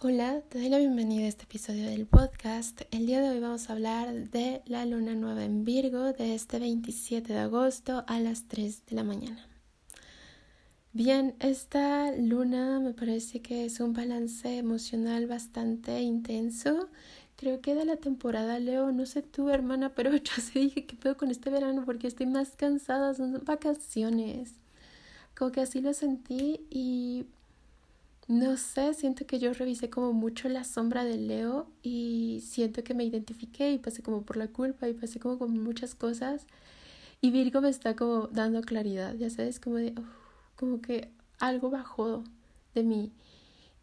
Hola, te doy la bienvenida a este episodio del podcast. El día de hoy vamos a hablar de la luna nueva en Virgo de este 27 de agosto a las 3 de la mañana. Bien, esta luna me parece que es un balance emocional bastante intenso. Creo que de la temporada Leo, no sé tú hermana, pero yo se dije que puedo con este verano porque estoy más cansada, son vacaciones. Como que así lo sentí y no sé, siento que yo revisé como mucho la sombra de Leo y siento que me identifiqué y pasé como por la culpa y pasé como con muchas cosas. Y Virgo me está como dando claridad, ya sabes, como de, como que algo bajó de mí.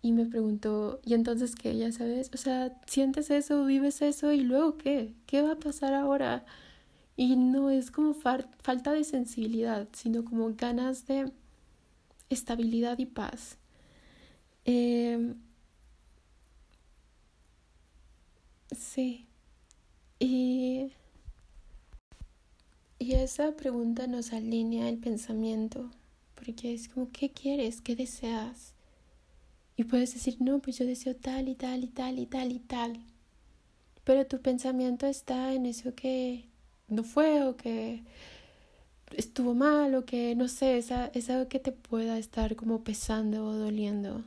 Y me preguntó, ¿y entonces qué? Ya sabes, o sea, sientes eso, vives eso y luego qué? ¿Qué va a pasar ahora? Y no es como falta de sensibilidad, sino como ganas de estabilidad y paz. Eh, sí. Y, y esa pregunta nos alinea el pensamiento, porque es como, ¿qué quieres? ¿Qué deseas? Y puedes decir, no, pues yo deseo tal y tal y tal y tal y tal. Pero tu pensamiento está en eso que no fue o que estuvo mal o que no sé, esa, es algo que te pueda estar como pesando o doliendo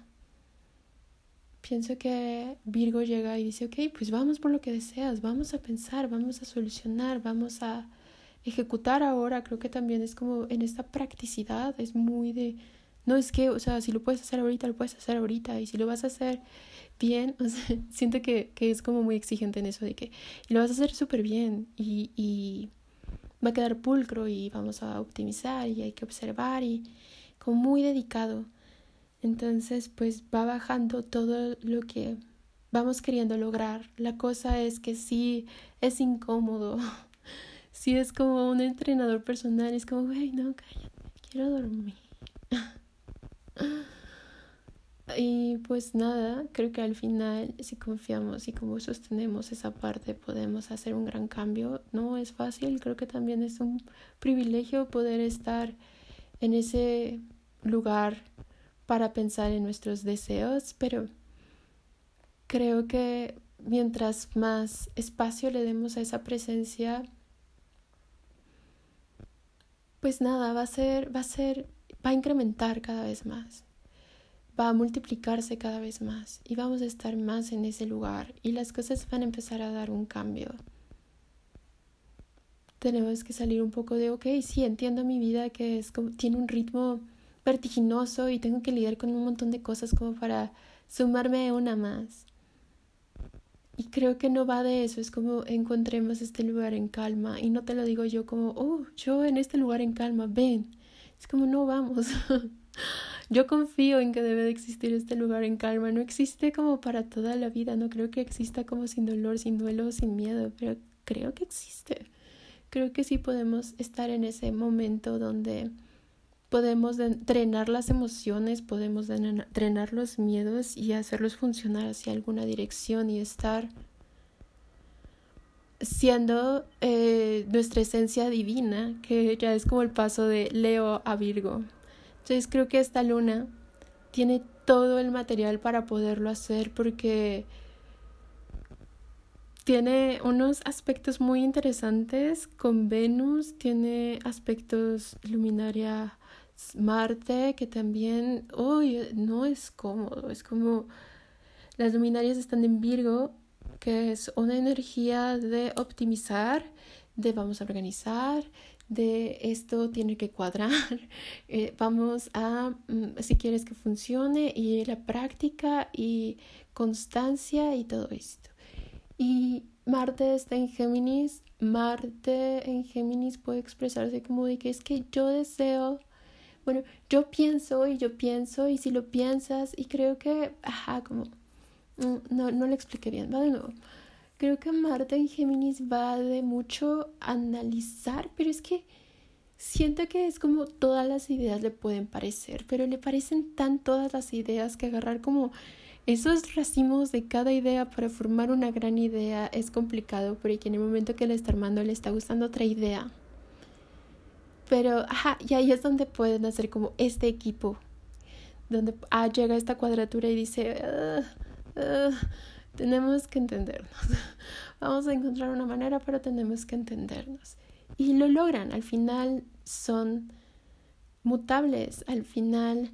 pienso que Virgo llega y dice, ok, pues vamos por lo que deseas, vamos a pensar, vamos a solucionar, vamos a ejecutar ahora. Creo que también es como en esta practicidad, es muy de, no es que, o sea, si lo puedes hacer ahorita, lo puedes hacer ahorita, y si lo vas a hacer bien, o sea, siento que, que es como muy exigente en eso de que lo vas a hacer súper bien y, y va a quedar pulcro y vamos a optimizar y hay que observar y como muy dedicado. Entonces, pues va bajando todo lo que vamos queriendo lograr. La cosa es que sí es incómodo. Sí es como un entrenador personal, es como, güey, no, cállate, quiero dormir. Y pues nada, creo que al final, si confiamos y como sostenemos esa parte, podemos hacer un gran cambio. No es fácil, creo que también es un privilegio poder estar en ese lugar para pensar en nuestros deseos, pero creo que mientras más espacio le demos a esa presencia, pues nada, va a ser, va a ser, va a incrementar cada vez más, va a multiplicarse cada vez más y vamos a estar más en ese lugar y las cosas van a empezar a dar un cambio. Tenemos que salir un poco de, ok, sí, entiendo mi vida que es como, tiene un ritmo vertiginoso y tengo que lidiar con un montón de cosas como para sumarme a una más. Y creo que no va de eso, es como encontremos este lugar en calma. Y no te lo digo yo como, oh, yo en este lugar en calma, ven. Es como, no vamos. yo confío en que debe de existir este lugar en calma. No existe como para toda la vida, no creo que exista como sin dolor, sin duelo, sin miedo, pero creo que existe. Creo que sí podemos estar en ese momento donde podemos drenar las emociones, podemos drenar los miedos y hacerlos funcionar hacia alguna dirección y estar siendo eh, nuestra esencia divina, que ya es como el paso de Leo a Virgo. Entonces creo que esta luna tiene todo el material para poderlo hacer porque tiene unos aspectos muy interesantes con Venus, tiene aspectos luminaria Marte, que también, uy, no es cómodo, es como las luminarias están en Virgo, que es una energía de optimizar, de vamos a organizar, de esto tiene que cuadrar, eh, vamos a, mm, si quieres que funcione, y la práctica y constancia y todo esto. Y Marte está en Géminis, Marte en Géminis puede expresarse como de que es que yo deseo bueno, yo pienso y yo pienso y si lo piensas y creo que, ajá, como, mm, no, no lo expliqué bien, va de nuevo. Creo que Marte en Géminis va de mucho analizar, pero es que siento que es como todas las ideas le pueden parecer, pero le parecen tan todas las ideas que agarrar como esos racimos de cada idea para formar una gran idea es complicado porque en el momento que le está armando le está gustando otra idea. Pero, ajá, y ahí es donde pueden hacer como este equipo, donde ah, llega esta cuadratura y dice, uh, tenemos que entendernos. Vamos a encontrar una manera, pero tenemos que entendernos. Y lo logran. Al final son mutables. Al final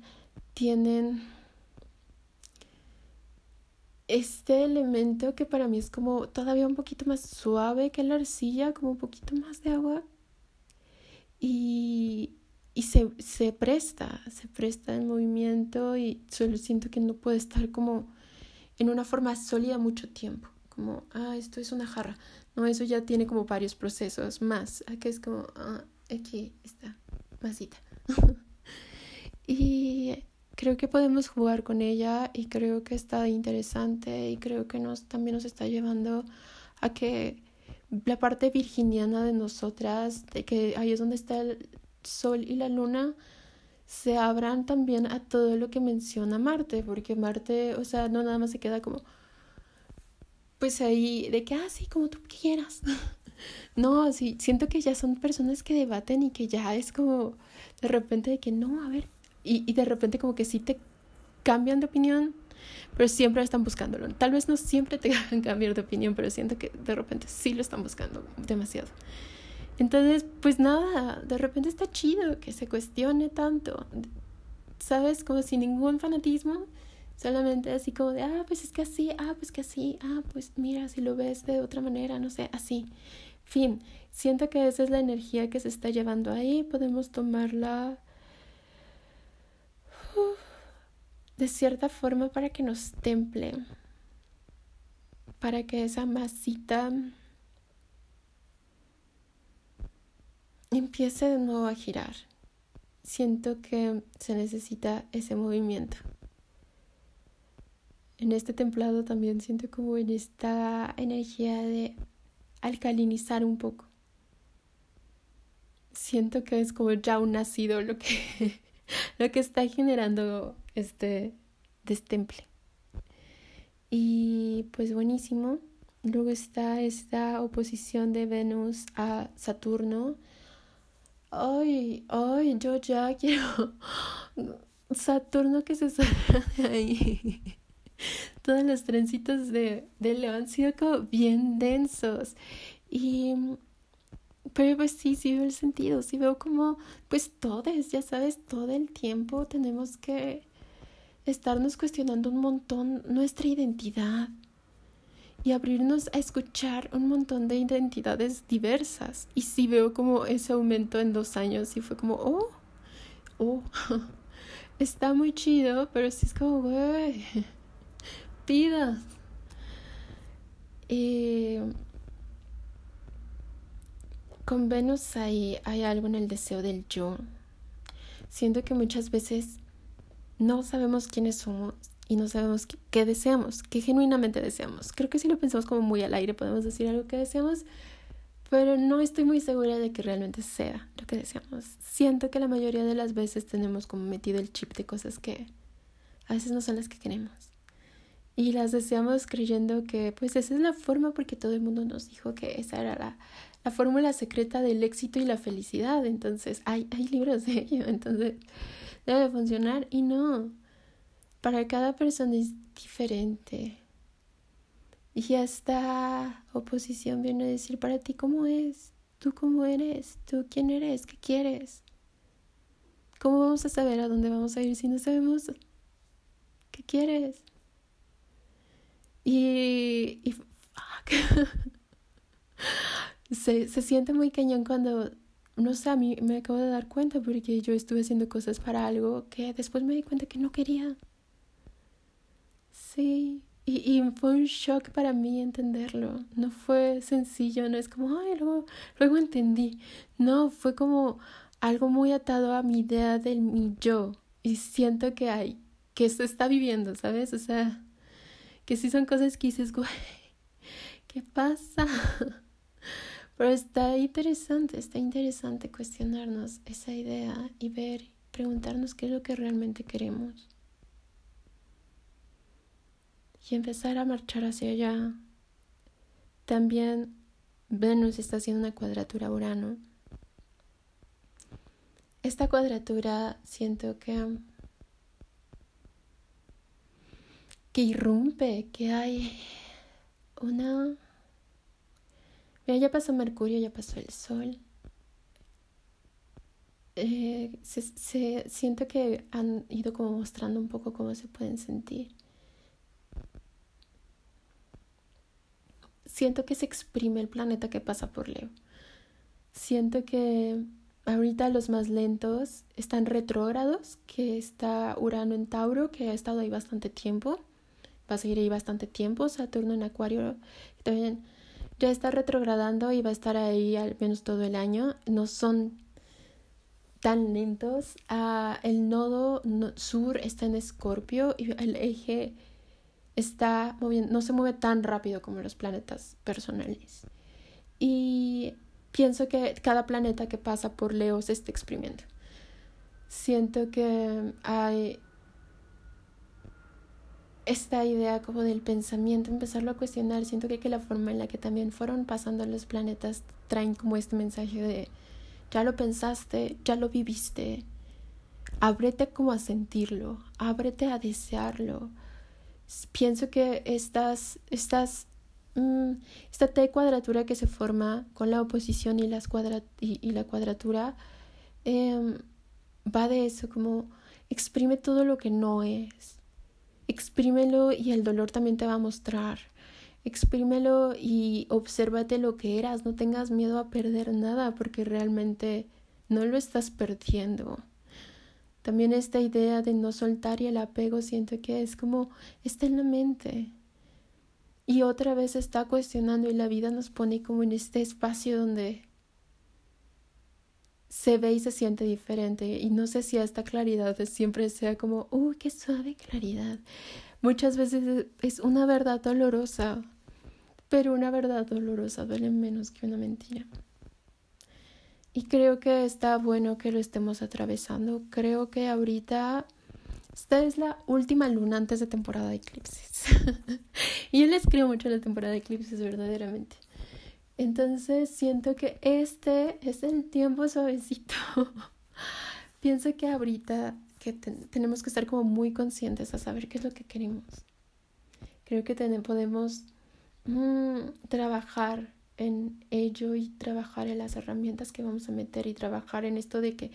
tienen este elemento que para mí es como todavía un poquito más suave que la arcilla, como un poquito más de agua. Y, y se, se presta, se presta en movimiento y solo siento que no puede estar como en una forma sólida mucho tiempo. Como, ah, esto es una jarra. No, eso ya tiene como varios procesos más. Aquí es como, ah, aquí está, masita. y creo que podemos jugar con ella y creo que está interesante y creo que nos también nos está llevando a que la parte virginiana de nosotras, de que ahí es donde está el sol y la luna, se abran también a todo lo que menciona Marte, porque Marte, o sea, no nada más se queda como, pues ahí, de que, ah, como tú quieras. no, sí, siento que ya son personas que debaten y que ya es como, de repente, de que no, a ver, y, y de repente como que sí te cambian de opinión, pero siempre están buscándolo. Tal vez no siempre te hagan cambiar de opinión, pero siento que de repente sí lo están buscando demasiado. Entonces, pues nada, de repente está chido que se cuestione tanto, ¿sabes? Como sin ningún fanatismo, solamente así como de, ah, pues es que así, ah, pues que así, ah, pues mira, si lo ves de otra manera, no sé, así. Fin, siento que esa es la energía que se está llevando ahí, podemos tomarla de cierta forma para que nos temple, para que esa masita empiece de nuevo a girar. Siento que se necesita ese movimiento. En este templado también siento como en esta energía de alcalinizar un poco. Siento que es como ya un nacido lo que, lo que está generando este destemple. Y pues buenísimo. Luego está esta oposición de Venus a Saturno ay, ay, yo ya quiero Saturno que se salga de ahí. Todos los trencitos de, de León han sido como bien densos. Y pero pues sí, sí veo el sentido, sí veo como, pues todos, ya sabes, todo el tiempo tenemos que estarnos cuestionando un montón nuestra identidad, y abrirnos a escuchar un montón de identidades diversas. Y sí veo como ese aumento en dos años y fue como, oh, oh, está muy chido, pero sí es como, güey, pidas. Y con Venus hay, hay algo en el deseo del yo. Siento que muchas veces no sabemos quiénes somos y no sabemos qué, deseamos, qué genuinamente deseamos. Creo que si lo pensamos como muy al aire podemos decir algo que deseamos, pero no estoy muy segura de que realmente sea lo que deseamos. Siento que la mayoría de las veces tenemos como metido el chip de cosas que a veces no son las que queremos. Y las deseamos creyendo que pues esa es la forma porque todo el mundo nos dijo que esa era la, la fórmula secreta del éxito y la felicidad. Entonces hay, hay libros de ello, entonces debe funcionar y no, para cada persona es diferente. Y esta oposición viene a decir para ti cómo es, tú cómo eres, tú quién eres, qué quieres. ¿Cómo vamos a saber a dónde vamos a ir si no sabemos qué quieres? Y, y se, se siente muy cañón cuando, no sé, a mí me acabo de dar cuenta porque yo estuve haciendo cosas para algo que después me di cuenta que no quería. Sí, y, y, fue un shock para mí entenderlo. No fue sencillo, no es como, ay, luego, luego entendí. No, fue como algo muy atado a mi idea del mi yo. Y siento que hay, que se está viviendo, ¿sabes? O sea, que sí son cosas que dices, güey, ¿qué pasa? Pero está interesante, está interesante cuestionarnos esa idea y ver, preguntarnos qué es lo que realmente queremos y empezar a marchar hacia allá. También Venus está haciendo una cuadratura a Urano. Esta cuadratura siento que que irrumpe, que hay una... Ya pasó Mercurio, ya pasó el Sol. Eh, se, se, siento que han ido como mostrando un poco cómo se pueden sentir. Siento que se exprime el planeta que pasa por Leo. Siento que ahorita los más lentos están retrógrados, que está Urano en Tauro, que ha estado ahí bastante tiempo. Va a seguir ahí bastante tiempo. Saturno en Acuario también ya está retrogradando y va a estar ahí al menos todo el año. No son tan lentos. Ah, el nodo sur está en Escorpio y el eje está moviendo, no se mueve tan rápido como los planetas personales. Y pienso que cada planeta que pasa por Leo se está exprimiendo. Siento que hay esta idea como del pensamiento, empezarlo a cuestionar. Siento que, que la forma en la que también fueron pasando los planetas traen como este mensaje de ya lo pensaste, ya lo viviste. Ábrete como a sentirlo, ábrete a desearlo. Pienso que estas, estas, mm, esta T cuadratura que se forma con la oposición y, las y, la cuadratura em, va de eso, como exprime todo lo que no es. Exprímelo y el dolor también te va a mostrar exprímelo y obsérvate lo que eras, no tengas miedo a perder nada porque realmente no lo estás perdiendo. También esta idea de no soltar y el apego siento que es como está en la mente. Y otra vez está cuestionando y la vida nos pone como en este espacio donde se ve y se siente diferente. Y no sé si esta claridad siempre sea como, uy, qué suave claridad. Muchas veces es una verdad dolorosa, pero una verdad dolorosa duele menos que una mentira. Y creo que está bueno que lo estemos atravesando. Creo que ahorita esta es la última luna antes de temporada de eclipses. y yo les creo mucho la temporada de eclipses, verdaderamente. Entonces siento que este es el tiempo suavecito. Pienso que ahorita que tenemos que estar como muy conscientes a saber qué es lo que queremos. Creo que podemos Mm, trabajar en ello y trabajar en las herramientas que vamos a meter y trabajar en esto de que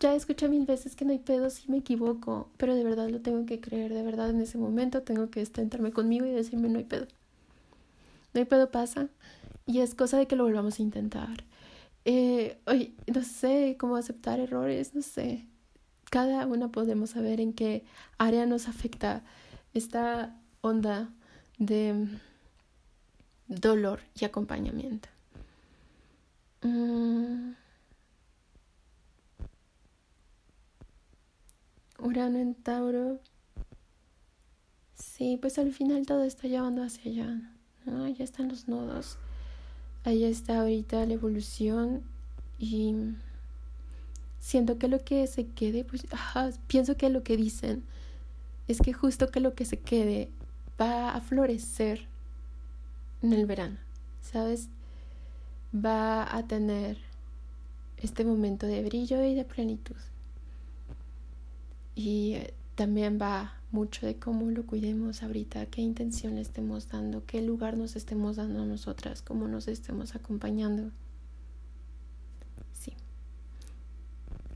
ya escuché mil veces que no hay pedo si me equivoco, pero de verdad lo tengo que creer, de verdad en ese momento tengo que sentarme conmigo y decirme no hay pedo. No hay pedo pasa y es cosa de que lo volvamos a intentar. Eh, no sé cómo aceptar errores, no sé. Cada uno podemos saber en qué área nos afecta esta onda de dolor y acompañamiento. Mm. Urano en Tauro. Sí, pues al final todo está llevando hacia allá. ¿no? Allá están los nodos. Allá está ahorita la evolución. Y siento que lo que se quede, pues, pienso que lo que dicen es que justo que lo que se quede va a florecer en el verano, ¿sabes? Va a tener este momento de brillo y de plenitud. Y eh, también va mucho de cómo lo cuidemos ahorita, qué intención le estemos dando, qué lugar nos estemos dando a nosotras, cómo nos estemos acompañando. Sí.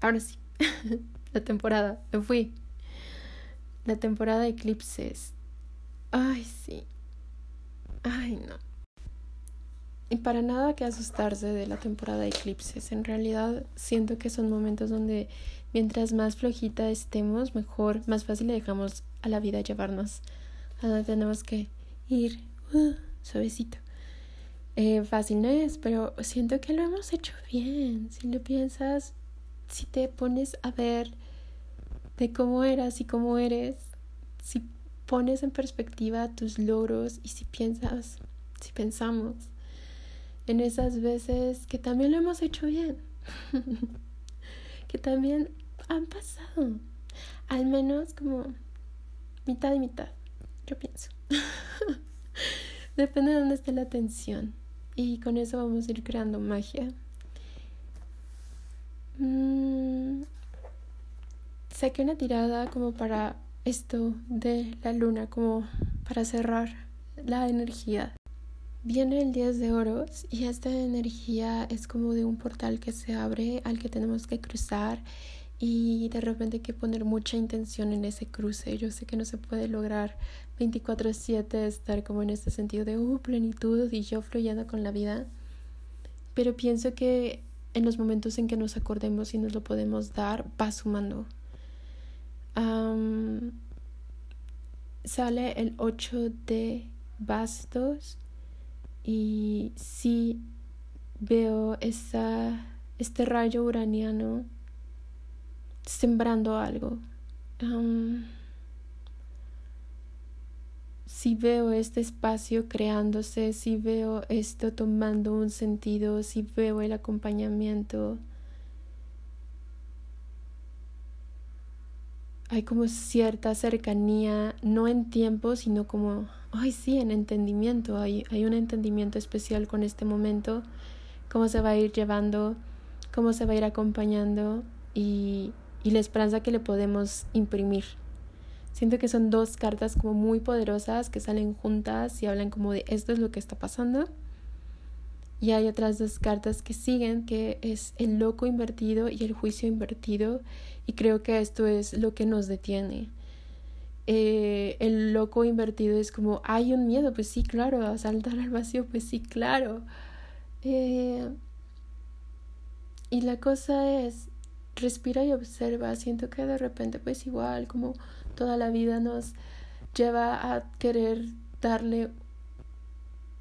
Ahora sí, la temporada, me fui. La temporada de eclipses. Ay, sí. Ay, no. Y para nada que asustarse de la temporada de eclipses. En realidad siento que son momentos donde mientras más flojita estemos, mejor, más fácil le dejamos a la vida llevarnos. A donde tenemos que ir uh, suavecito. Eh, fácil no es, pero siento que lo hemos hecho bien. Si lo piensas, si te pones a ver de cómo eras y cómo eres, si pones en perspectiva tus logros y si piensas, si pensamos en esas veces que también lo hemos hecho bien, que también han pasado, al menos como mitad y mitad, yo pienso. Depende de dónde esté la atención y con eso vamos a ir creando magia. Mm, saqué una tirada como para esto de la luna como para cerrar la energía. Viene el 10 de oros y esta energía es como de un portal que se abre al que tenemos que cruzar y de repente hay que poner mucha intención en ese cruce. Yo sé que no se puede lograr 24/7 estar como en este sentido de uh, plenitud y yo fluyendo con la vida, pero pienso que en los momentos en que nos acordemos y nos lo podemos dar, va sumando. sale el 8 de bastos y sí veo esa, este rayo uraniano sembrando algo. si veo este espacio creándose, si veo esto tomando un sentido, si veo el acompañamiento. Hay como cierta cercanía, no en tiempo, sino como, ay sí, en entendimiento. Hay, hay un entendimiento especial con este momento, cómo se va a ir llevando, cómo se va a ir acompañando y, y la esperanza que le podemos imprimir. Siento que son dos cartas como muy poderosas que salen juntas y hablan como de esto es lo que está pasando. Y hay otras dos cartas que siguen, que es el loco invertido y el juicio invertido. Y creo que esto es lo que nos detiene. Eh, el loco invertido es como, hay un miedo, pues sí, claro, a saltar al vacío, pues sí, claro. Eh, y la cosa es, respira y observa, siento que de repente pues igual como toda la vida nos lleva a querer darle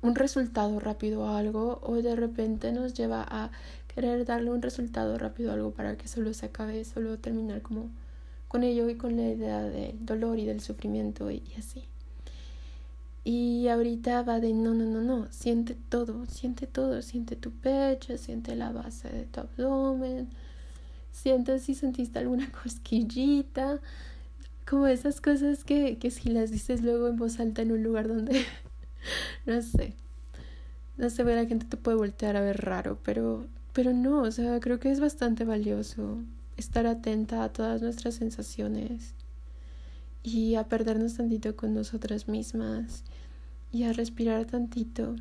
un resultado rápido a algo o de repente nos lleva a querer darle un resultado rápido a algo para que solo se acabe, solo terminar como con ello y con la idea del dolor y del sufrimiento y, y así. Y ahorita va de no, no, no, no, siente todo, siente todo, siente tu pecho, siente la base de tu abdomen, sientes si sentiste alguna cosquillita, como esas cosas que, que si las dices luego en voz alta en un lugar donde, no sé, no sé, la gente te puede voltear a ver raro, pero, pero no, o sea, creo que es bastante valioso estar atenta a todas nuestras sensaciones y a perdernos tantito con nosotras mismas y a respirar tantito.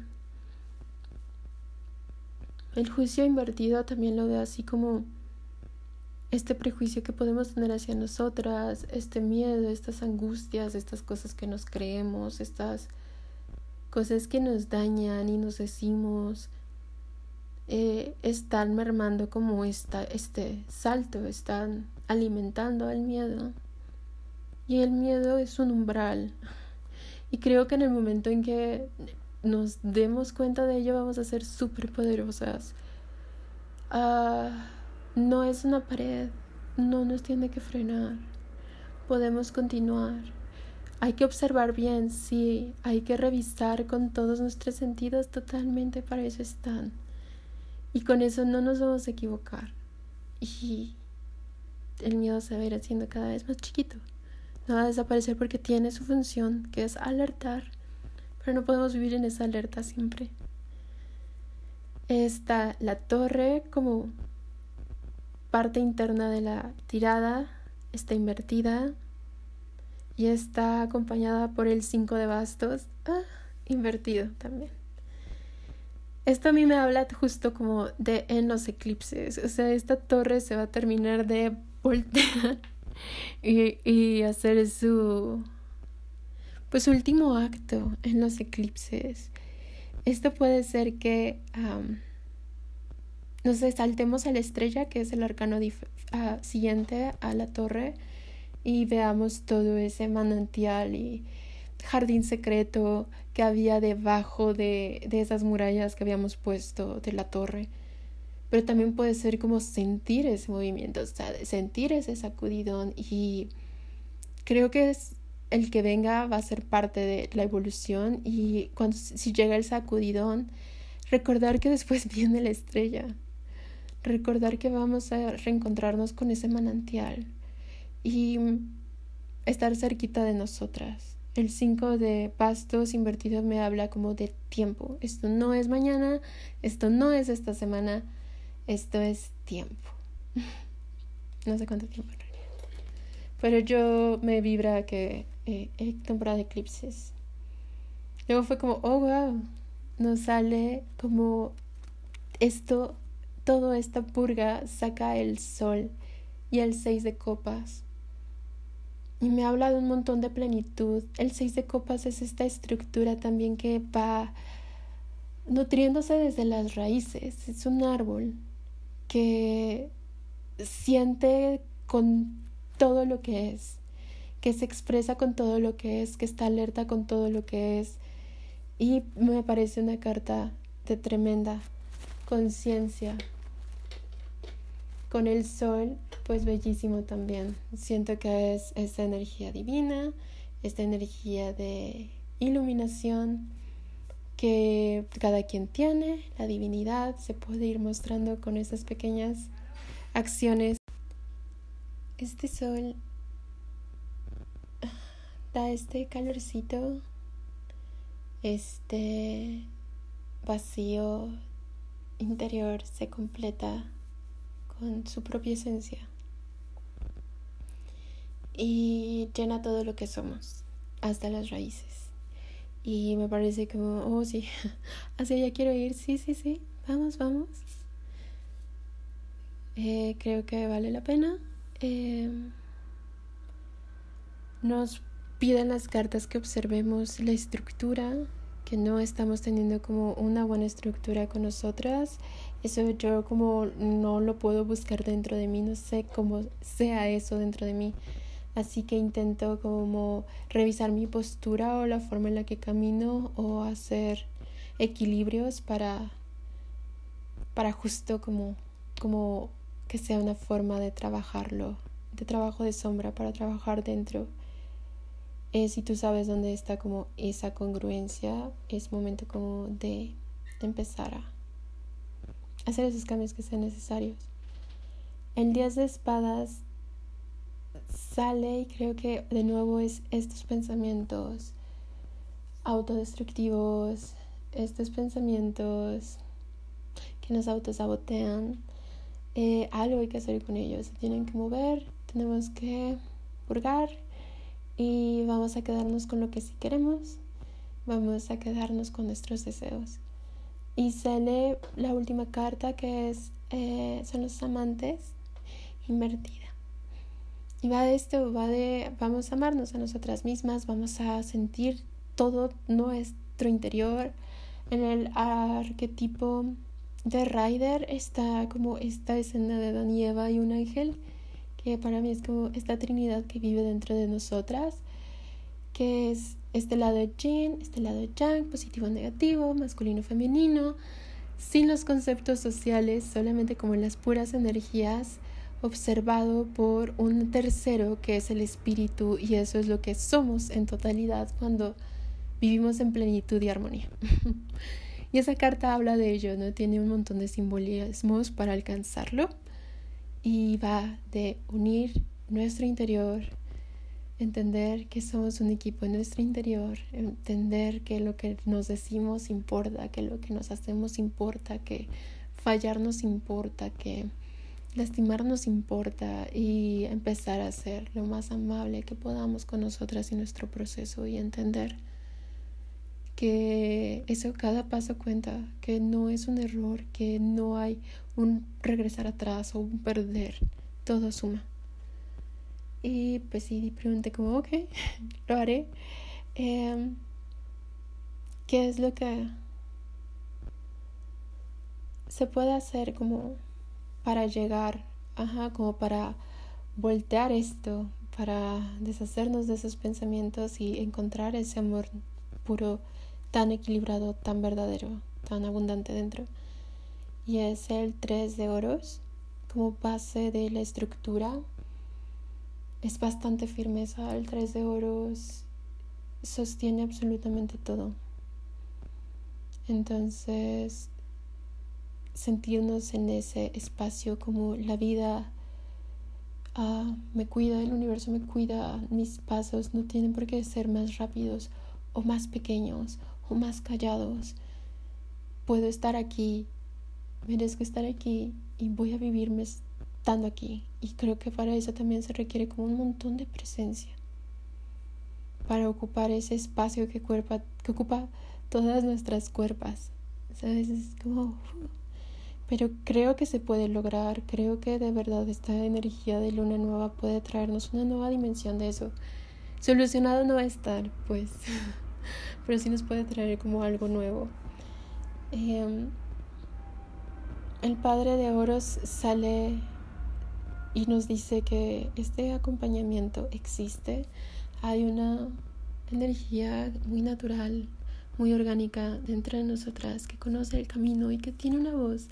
El juicio invertido también lo veo así como este prejuicio que podemos tener hacia nosotras, este miedo, estas angustias, estas cosas que nos creemos, estas cosas que nos dañan y nos decimos, eh, están mermando como esta, este salto, están alimentando al miedo. Y el miedo es un umbral. Y creo que en el momento en que nos demos cuenta de ello vamos a ser súper poderosas. Ah, no es una pared, no nos tiene que frenar. Podemos continuar. Hay que observar bien, sí, hay que revisar con todos nuestros sentidos totalmente, para eso están. Y con eso no nos vamos a equivocar. Y el miedo se va a ir haciendo cada vez más chiquito. No va a desaparecer porque tiene su función, que es alertar. Pero no podemos vivir en esa alerta siempre. Está la torre como parte interna de la tirada está invertida y está acompañada por el 5 de bastos, ah, invertido también. Esto a mí me habla justo como de en los eclipses, o sea, esta torre se va a terminar de voltear y, y hacer su pues último acto en los eclipses. Esto puede ser que nos saltemos a la estrella, que es el arcano ah, siguiente a la torre, y veamos todo ese manantial y jardín secreto que había debajo de, de esas murallas que habíamos puesto de la torre. Pero también puede ser como sentir ese movimiento, o sea, sentir ese sacudidón y creo que es el que venga va a ser parte de la evolución y cuando si llega el sacudidón recordar que después viene la estrella recordar que vamos a reencontrarnos con ese manantial y estar cerquita de nosotras. El 5 de pastos invertidos me habla como de tiempo. Esto no es mañana, esto no es esta semana, esto es tiempo. no sé cuánto tiempo en realidad. Pero yo me vibra que eh, hay temporada de eclipses. Luego fue como, oh, wow, nos sale como esto, toda esta purga saca el sol y el seis de copas. Y me habla de un montón de plenitud. El seis de copas es esta estructura también que va nutriéndose desde las raíces. Es un árbol que siente con todo lo que es, que se expresa con todo lo que es, que está alerta con todo lo que es. Y me parece una carta de tremenda conciencia. Con el sol, pues bellísimo también. Siento que es esta energía divina, esta energía de iluminación que cada quien tiene, la divinidad se puede ir mostrando con esas pequeñas acciones. Este sol da este calorcito, este vacío interior se completa con su propia esencia y llena todo lo que somos, hasta las raíces. Y me parece como, oh sí, hacia allá quiero ir, sí, sí, sí, vamos, vamos. Eh, creo que vale la pena. Eh, nos piden las cartas que observemos la estructura, que no estamos teniendo como una buena estructura con nosotras. Eso yo como no lo puedo buscar dentro de mí, no sé cómo sea eso dentro de mí. Así que intento como revisar mi postura o la forma en la que camino o hacer equilibrios para, para justo como, como que sea una forma de trabajarlo, de trabajo de sombra para trabajar dentro. Eh, si tú sabes dónde está como esa congruencia, es momento como de empezar a hacer esos cambios que sean necesarios. El 10 de espadas sale y creo que de nuevo es estos pensamientos autodestructivos, estos pensamientos que nos autosabotean, eh, algo hay que hacer con ellos, se tienen que mover, tenemos que purgar y vamos a quedarnos con lo que sí queremos, vamos a quedarnos con nuestros deseos. Y sale la última carta que es eh, son los amantes invertida. Y va de esto, va de vamos a amarnos a nosotras mismas, vamos a sentir todo nuestro interior. En el arquetipo de Rider está como esta escena de Dan y Eva y un ángel, que para mí es como esta trinidad que vive dentro de nosotras, que es este lado Yin, este lado Yang, positivo, negativo, masculino, femenino, sin los conceptos sociales, solamente como las puras energías observado por un tercero que es el espíritu y eso es lo que somos en totalidad cuando vivimos en plenitud y armonía. y esa carta habla de ello, ¿no? Tiene un montón de simbolismos para alcanzarlo y va de unir nuestro interior, entender que somos un equipo en nuestro interior, entender que lo que nos decimos importa, que lo que nos hacemos importa, que fallar nos importa, que Lastimarnos importa y empezar a ser lo más amable que podamos con nosotras y nuestro proceso y entender que eso cada paso cuenta, que no es un error, que no hay un regresar atrás o un perder, todo suma. Y pues sí, pregunté como, ok, lo haré. Em, ¿Qué es lo que se puede hacer como para llegar, ajá, como para voltear esto, para deshacernos de esos pensamientos y encontrar ese amor puro, tan equilibrado, tan verdadero, tan abundante dentro. Y es el 3 de oros como base de la estructura. Es bastante firmeza. El 3 de oros sostiene absolutamente todo. Entonces, sentirnos en ese espacio como la vida ah, me cuida, el universo me cuida, mis pasos no tienen por qué ser más rápidos o más pequeños o más callados. Puedo estar aquí, merezco estar aquí y voy a vivirme estando aquí Y creo que para eso también se requiere como un montón de presencia. Para ocupar ese espacio que, cuerpa, que ocupa todas nuestras cuerpas. ¿Sabes? Es como... Pero creo que se puede lograr. Creo que de verdad esta energía de luna nueva puede traernos una nueva dimensión de eso. Solucionado no va a estar, pues. Pero sí nos puede traer como algo nuevo. Em, el padre de oros sale y nos dice que este acompañamiento existe. Hay una energía muy natural, muy orgánica dentro de nosotras que conoce el camino y que tiene una voz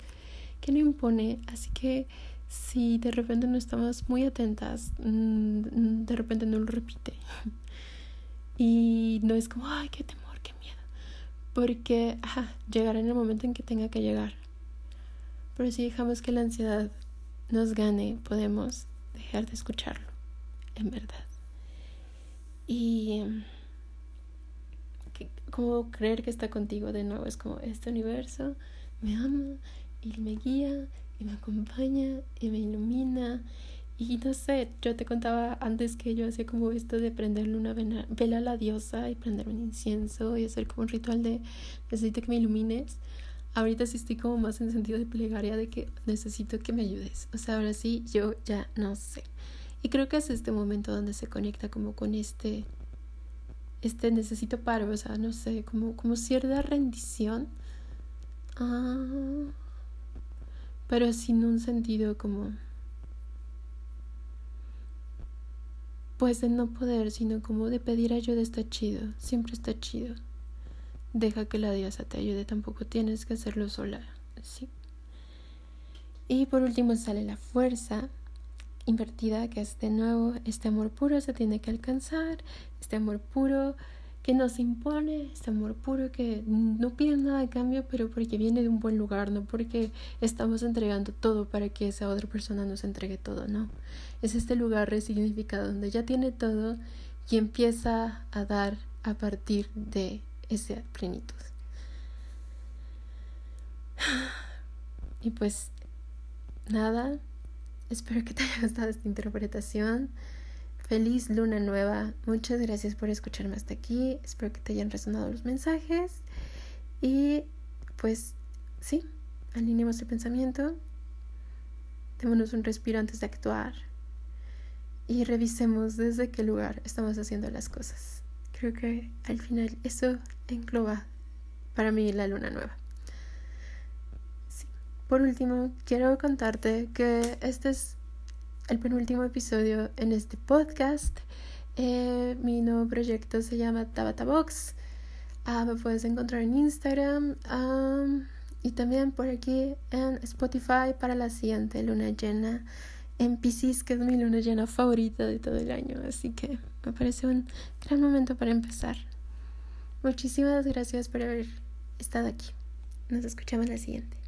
que no impone. Así que si de repente no estamos muy atentas, mm, de repente no lo repite. Y no es como, ay, qué temor, qué miedo. Porque llegará en el momento en que tenga que llegar. Pero si dejamos que la ansiedad nos gane, podemos dejar de escucharlo, en verdad. Y como creer que está contigo de nuevo, es como este universo me ama y me guía y me acompaña y me ilumina. Y no sé, yo te contaba antes que yo hacía como esto de prenderle una vela a la diosa y prender un incienso y hacer como un ritual de necesito que me ilumines ahorita sí estoy como más en sentido de plegaria de que necesito que me ayudes. O sea, ahora sí, yo ya no sé. Y creo que es este momento donde se conecta como con este, este necesito paro, o sea, no sé, como, como cierta rendición. Ah, pero sin un sentido como... Pues de no poder, sino como de pedir ayuda está chido, siempre está chido. Deja que la diosa te ayude, tampoco tienes que hacerlo sola, ¿sí? Y por último sale la fuerza invertida, que es de nuevo este amor puro se tiene que alcanzar, este amor puro que nos impone, este amor puro que no pide nada de cambio, pero porque viene de un buen lugar, no porque estamos entregando todo para que esa otra persona nos entregue todo, no. Es este lugar resignificado donde ya tiene todo y empieza a dar a partir de esa plenitud. Y pues nada, espero que te haya gustado esta interpretación. Feliz luna nueva. Muchas gracias por escucharme hasta aquí. Espero que te hayan resonado los mensajes. Y pues sí, alineemos el pensamiento. Démonos un respiro antes de actuar. Y revisemos desde qué lugar estamos haciendo las cosas creo que al final eso engloba para mí la luna nueva. Por último, quiero contarte que este es el penúltimo episodio en este podcast. Eh, mi nuevo proyecto se llama Tabata Box. Ah, me puedes encontrar en Instagram y también por aquí en Spotify para la siguiente luna llena en Pisces, que es mi luna llena favorita de todo el año. Así que me parece un gran momento para empezar. Muchísimas gracias por haber estado aquí. Nos escuchamos la siguiente.